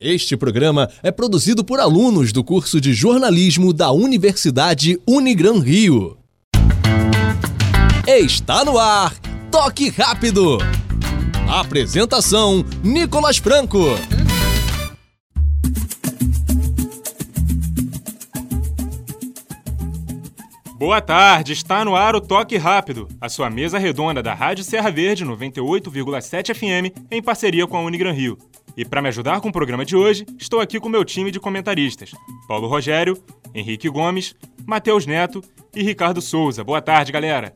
Este programa é produzido por alunos do curso de jornalismo da Universidade Unigran Rio. Está no ar, Toque Rápido. Apresentação: Nicolas Franco. Boa tarde, está no ar o Toque Rápido, a sua mesa redonda da Rádio Serra Verde 98,7 FM em parceria com a Unigran Rio. E para me ajudar com o programa de hoje, estou aqui com meu time de comentaristas: Paulo Rogério, Henrique Gomes, Matheus Neto e Ricardo Souza. Boa tarde, galera.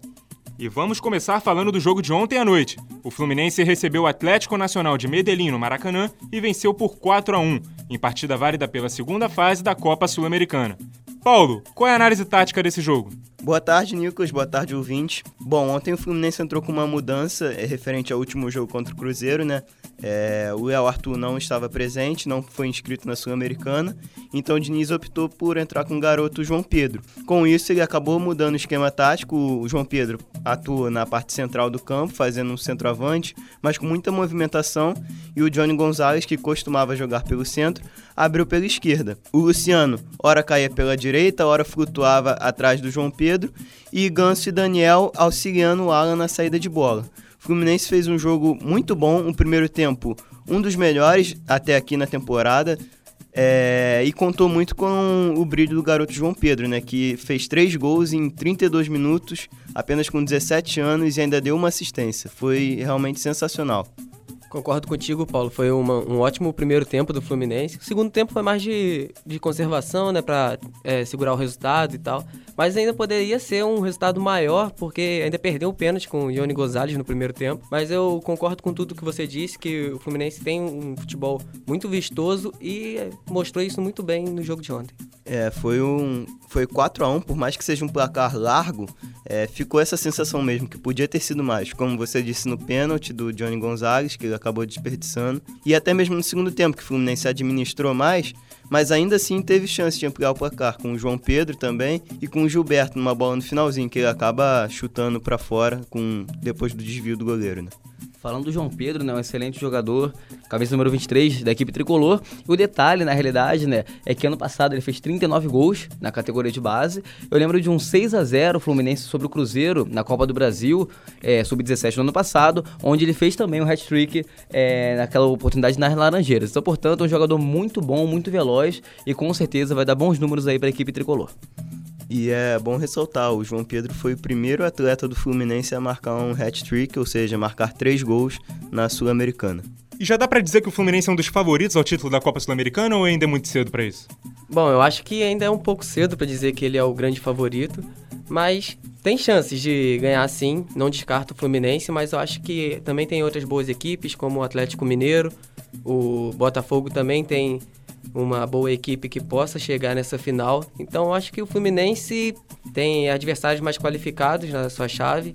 E vamos começar falando do jogo de ontem à noite. O Fluminense recebeu o Atlético Nacional de Medellín no Maracanã e venceu por 4 a 1, em partida válida pela segunda fase da Copa Sul-Americana. Paulo, qual é a análise tática desse jogo? Boa tarde, Nicolas. Boa tarde, ouvinte. Bom, ontem o Fluminense entrou com uma mudança é, referente ao último jogo contra o Cruzeiro, né? É, o El Arthur não estava presente, não foi inscrito na Sul-Americana, então o Diniz optou por entrar com o garoto João Pedro. Com isso, ele acabou mudando o esquema tático. O João Pedro atua na parte central do campo, fazendo um centroavante, mas com muita movimentação, e o Johnny Gonzalez, que costumava jogar pelo centro, abriu pela esquerda. O Luciano, ora caía pela direita, ora flutuava atrás do João Pedro, e Ganso e Daniel auxiliando o Alan na saída de bola. O Fluminense fez um jogo muito bom, um primeiro tempo um dos melhores até aqui na temporada. É, e contou muito com o brilho do garoto João Pedro, né? Que fez três gols em 32 minutos, apenas com 17 anos, e ainda deu uma assistência. Foi realmente sensacional. Concordo contigo, Paulo. Foi uma, um ótimo primeiro tempo do Fluminense. O segundo tempo foi mais de, de conservação, né? Pra é, segurar o resultado e tal. Mas ainda poderia ser um resultado maior, porque ainda perdeu o pênalti com o Ione Gonzalez no primeiro tempo. Mas eu concordo com tudo que você disse, que o Fluminense tem um futebol muito vistoso e mostrou isso muito bem no jogo de ontem. É, foi um foi 4 a 1 por mais que seja um placar largo, é, ficou essa sensação mesmo que podia ter sido mais, como você disse no pênalti do Johnny Gonzalez, que ele acabou desperdiçando, e até mesmo no segundo tempo que o Fluminense administrou mais, mas ainda assim teve chance de ampliar o placar com o João Pedro também e com o Gilberto numa bola no finalzinho que ele acaba chutando para fora com depois do desvio do goleiro, né? Falando do João Pedro, né, um excelente jogador, cabeça número 23 da equipe tricolor. E o detalhe, na realidade, né, é que ano passado ele fez 39 gols na categoria de base. Eu lembro de um 6 a 0 Fluminense sobre o Cruzeiro na Copa do Brasil, é, sub-17 no ano passado, onde ele fez também um hat-trick é, naquela oportunidade nas Laranjeiras. Então, portanto, é um jogador muito bom, muito veloz e com certeza vai dar bons números aí para a equipe tricolor. E é bom ressaltar, o João Pedro foi o primeiro atleta do Fluminense a marcar um hat-trick, ou seja, marcar três gols na Sul-Americana. E já dá para dizer que o Fluminense é um dos favoritos ao título da Copa Sul-Americana ou ainda é muito cedo para isso? Bom, eu acho que ainda é um pouco cedo para dizer que ele é o grande favorito, mas tem chances de ganhar sim. Não descarto o Fluminense, mas eu acho que também tem outras boas equipes, como o Atlético Mineiro, o Botafogo também tem uma boa equipe que possa chegar nessa final. Então acho que o Fluminense tem adversários mais qualificados na sua chave.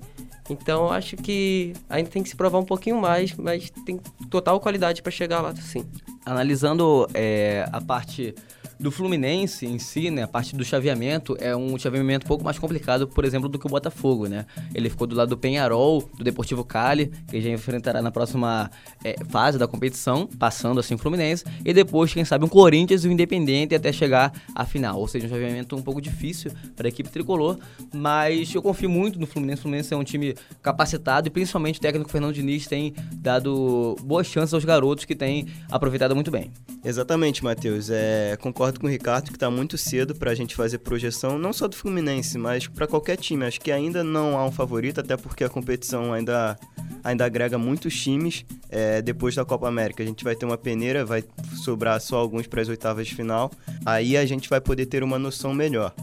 Então acho que ainda tem que se provar um pouquinho mais, mas tem total qualidade para chegar lá, sim. Analisando é, a parte do Fluminense em si, né, a parte do chaveamento é um chaveamento um pouco mais complicado, por exemplo, do que o Botafogo, né? Ele ficou do lado do Penharol, do Deportivo Cali, que já enfrentará na próxima é, fase da competição, passando assim o Fluminense, e depois, quem sabe, um Corinthians e o Independente até chegar à final. Ou seja, um chaveamento um pouco difícil para a equipe tricolor, mas eu confio muito no Fluminense. O Fluminense é um time capacitado e principalmente o técnico Fernando Diniz tem dado boas chances aos garotos que têm aproveitado muito bem. Exatamente, Matheus. É, concordo concordo com o Ricardo que está muito cedo para a gente fazer projeção, não só do Fluminense, mas para qualquer time. Acho que ainda não há um favorito, até porque a competição ainda, ainda agrega muitos times. É, depois da Copa América, a gente vai ter uma peneira, vai sobrar só alguns para as oitavas de final. Aí a gente vai poder ter uma noção melhor.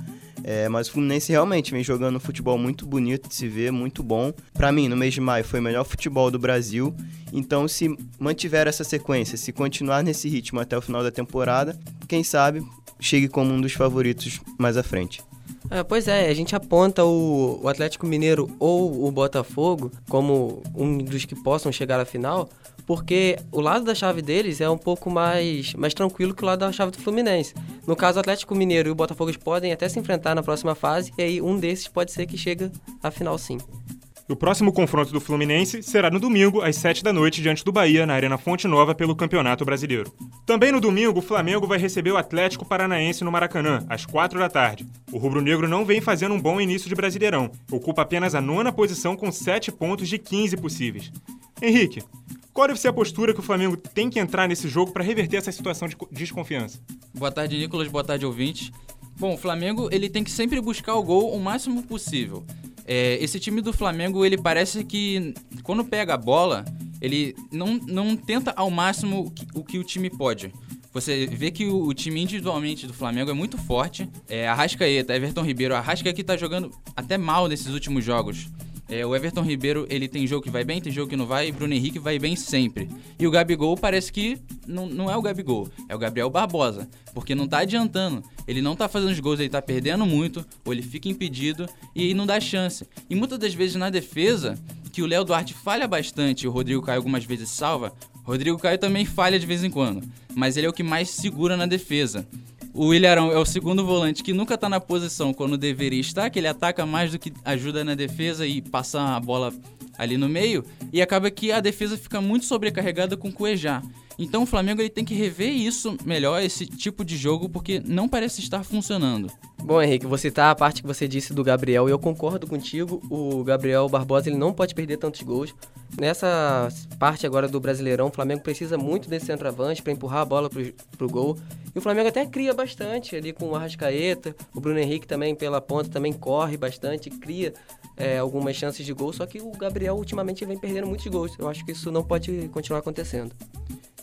É, mas o Fluminense realmente vem jogando um futebol muito bonito de se ver, muito bom. Para mim, no mês de maio, foi o melhor futebol do Brasil. Então, se mantiver essa sequência, se continuar nesse ritmo até o final da temporada, quem sabe chegue como um dos favoritos mais à frente. É, pois é, a gente aponta o, o, Atlético Mineiro ou o Botafogo como um dos que possam chegar à final, porque o lado da chave deles é um pouco mais, mais tranquilo que o lado da chave do Fluminense. No caso, o Atlético Mineiro e o Botafogo podem até se enfrentar na próxima fase, e aí um desses pode ser que chegue à final sim. O próximo confronto do Fluminense será no domingo, às 7 da noite, diante do Bahia, na Arena Fonte Nova, pelo Campeonato Brasileiro. Também no domingo, o Flamengo vai receber o Atlético Paranaense no Maracanã, às 4 da tarde. O rubro-negro não vem fazendo um bom início de Brasileirão. Ocupa apenas a nona posição com 7 pontos de 15 possíveis. Henrique, qual deve ser a postura que o Flamengo tem que entrar nesse jogo para reverter essa situação de desconfiança? Boa tarde, Nicolas. Boa tarde, ouvintes. Bom, o Flamengo ele tem que sempre buscar o gol o máximo possível. É, esse time do Flamengo, ele parece que quando pega a bola, ele não, não tenta ao máximo o que, o time pode. Você vê que o, o, time individualmente do Flamengo é muito forte. É, Arrascaeta, Everton Ribeiro. Arrascaeta que tá jogando até mal nesses últimos jogos. É, o Everton Ribeiro, ele tem jogo que vai bem, tem jogo que não vai, e Bruno Henrique vai bem sempre. E o Gabigol parece que não, não é o Gabigol, é o Gabriel Barbosa, porque não tá adiantando. Ele não tá fazendo os gols, ele tá perdendo muito, ou ele fica impedido e não dá chance. E muitas das vezes na defesa, que o Léo Duarte falha bastante o Rodrigo Caio algumas vezes salva, Rodrigo Caio também falha de vez em quando, mas ele é o que mais segura na defesa. O Ilharão é o segundo volante que nunca tá na posição quando deveria estar, que ele ataca mais do que ajuda na defesa e passa a bola ali no meio, e acaba que a defesa fica muito sobrecarregada com o Cuejá. Então o Flamengo ele tem que rever isso melhor, esse tipo de jogo, porque não parece estar funcionando. Bom, Henrique, vou citar a parte que você disse do Gabriel e eu concordo contigo. O Gabriel Barbosa ele não pode perder tantos gols. Nessa parte agora do Brasileirão, o Flamengo precisa muito desse centroavante para empurrar a bola pro, pro gol. E o Flamengo até cria bastante ali com o Arrascaeta. O Bruno Henrique também pela ponta também corre bastante, cria é, algumas chances de gol. Só que o Gabriel ultimamente vem perdendo muitos gols. Eu acho que isso não pode continuar acontecendo.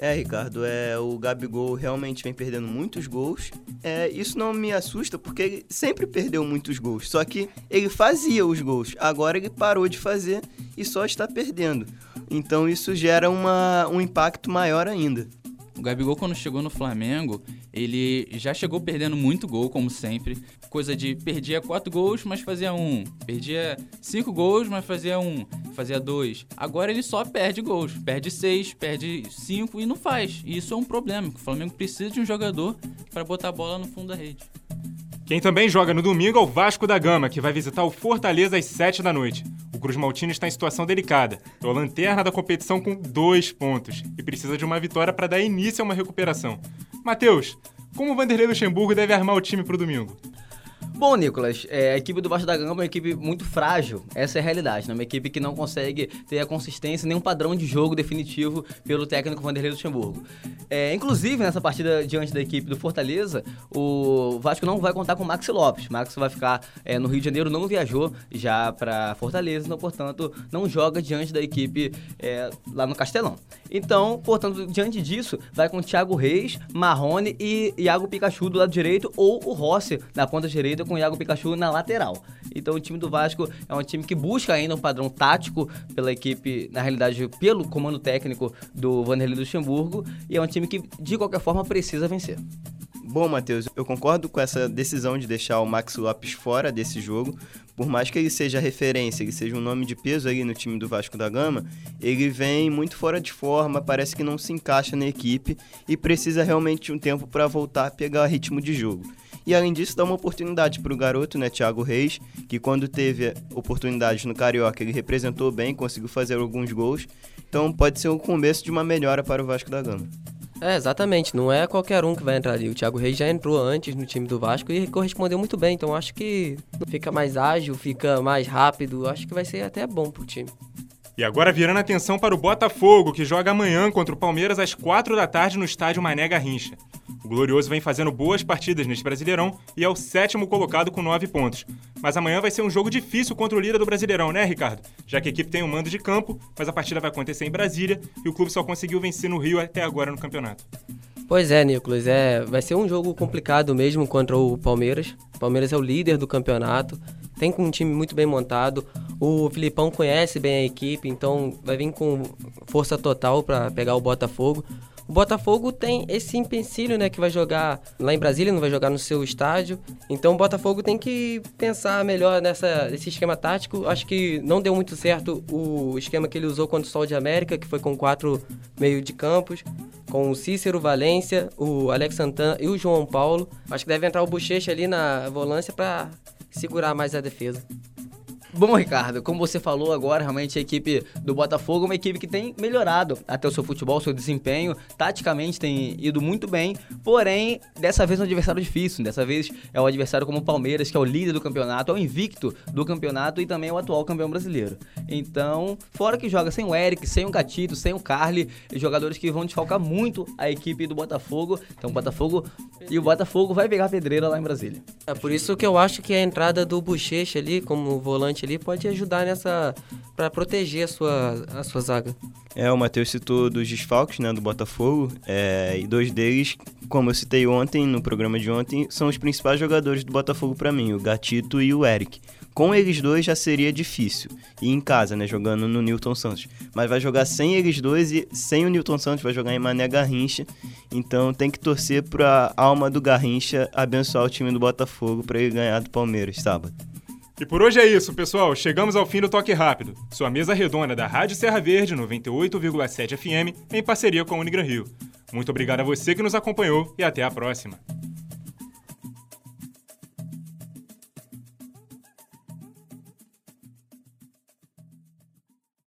É, Ricardo, é, o Gabigol realmente vem perdendo muitos gols. É, isso não me assusta porque ele sempre perdeu muitos gols. Só que ele fazia os gols. Agora ele parou de fazer e só está perdendo. Então isso gera uma, um impacto maior ainda. O Gabigol, quando chegou no Flamengo, ele já chegou perdendo muito gol, como sempre. Coisa de perdia quatro gols, mas fazia um. Perdia cinco gols, mas fazia um. Fazia dois. Agora ele só perde gols. Perde seis, perde cinco e não faz. E isso é um problema, o Flamengo precisa de um jogador para botar a bola no fundo da rede. Quem também joga no domingo é o Vasco da Gama, que vai visitar o Fortaleza às 7 da noite. O Cruz Maltino está em situação delicada. É a lanterna da competição com dois pontos e precisa de uma vitória para dar início a uma recuperação. Matheus, como o Vanderlei Luxemburgo deve armar o time para o domingo? Bom, Nicolas, é, a equipe do Vasco da Gama é uma equipe muito frágil, essa é a realidade, né? Uma equipe que não consegue ter a consistência nem um padrão de jogo definitivo pelo técnico Vanderlei Luxemburgo. É, inclusive, nessa partida diante da equipe do Fortaleza, o Vasco não vai contar com o Maxi Lopes. Max vai ficar é, no Rio de Janeiro, não viajou já para Fortaleza, então, portanto, não joga diante da equipe é, lá no Castelão. Então, portanto, diante disso, vai com Thiago Reis, Marrone e Iago Pikachu do lado direito ou o Rossi na ponta direita com o Iago Pikachu na lateral. Então o time do Vasco é um time que busca ainda um padrão tático pela equipe, na realidade, pelo comando técnico do Vanderlei Luxemburgo, e é um time que, de qualquer forma, precisa vencer. Bom, Matheus, eu concordo com essa decisão de deixar o Max Lopes fora desse jogo. Por mais que ele seja referência, ele seja um nome de peso ali no time do Vasco da Gama, ele vem muito fora de forma, parece que não se encaixa na equipe e precisa realmente de um tempo para voltar a pegar ritmo de jogo. E além disso, dá uma oportunidade para o garoto, né, Thiago Reis, que quando teve oportunidade no Carioca, ele representou bem, conseguiu fazer alguns gols. Então pode ser o começo de uma melhora para o Vasco da Gama. É, exatamente. Não é qualquer um que vai entrar ali. O Thiago Reis já entrou antes no time do Vasco e correspondeu muito bem. Então acho que fica mais ágil, fica mais rápido. Acho que vai ser até bom pro time. E agora virando atenção para o Botafogo, que joga amanhã contra o Palmeiras às 4 da tarde no estádio Mané Garrincha. O Glorioso vem fazendo boas partidas neste Brasileirão e é o sétimo colocado com nove pontos. Mas amanhã vai ser um jogo difícil contra o líder do Brasileirão, né, Ricardo? Já que a equipe tem um mando de campo, mas a partida vai acontecer em Brasília e o clube só conseguiu vencer no Rio até agora no campeonato. Pois é, Nicolas, é, vai ser um jogo complicado mesmo contra o Palmeiras. O Palmeiras é o líder do campeonato, tem um time muito bem montado. O Filipão conhece bem a equipe, então vai vir com força total para pegar o Botafogo. O Botafogo tem esse empecilho, né, que vai jogar lá em Brasília, não vai jogar no seu estádio. Então o Botafogo tem que pensar melhor nessa, nesse esquema tático. Acho que não deu muito certo o esquema que ele usou contra o Sol de América, que foi com quatro meio de campos, com o Cícero Valência, o Alex Santana e o João Paulo. Acho que deve entrar o Bochecha ali na volância para segurar mais a defesa. Bom, Ricardo, como você falou agora, realmente a equipe do Botafogo é uma equipe que tem melhorado até o seu futebol, seu desempenho, taticamente tem ido muito bem, porém, dessa vez é um adversário difícil, dessa vez é um adversário como o Palmeiras, que é o líder do campeonato, é o invicto do campeonato e também é o atual campeão brasileiro. Então, fora que joga sem o Eric, sem o Gatito, sem o Carly, jogadores que vão desfalcar muito a equipe do Botafogo. Então, o Botafogo e o Botafogo vai pegar pedreira lá em Brasília. É por isso que eu acho que a entrada do Bochecha ali, como volante ali, pode ajudar nessa para proteger a sua, a sua zaga. É, o Matheus citou dos desfalques né, do Botafogo, é, e dois deles, como eu citei ontem, no programa de ontem, são os principais jogadores do Botafogo para mim, o Gatito e o Eric. Com eles dois já seria difícil. E em casa, né? Jogando no Newton Santos. Mas vai jogar sem eles dois e sem o Newton Santos, vai jogar em Mané Garrincha. Então tem que torcer pra alma do Garrincha abençoar o time do Botafogo para ele ganhar do Palmeiras sábado. E por hoje é isso, pessoal. Chegamos ao fim do Toque Rápido, sua mesa redonda da Rádio Serra Verde 98,7 FM, em parceria com a Unigran Rio. Muito obrigado a você que nos acompanhou e até a próxima.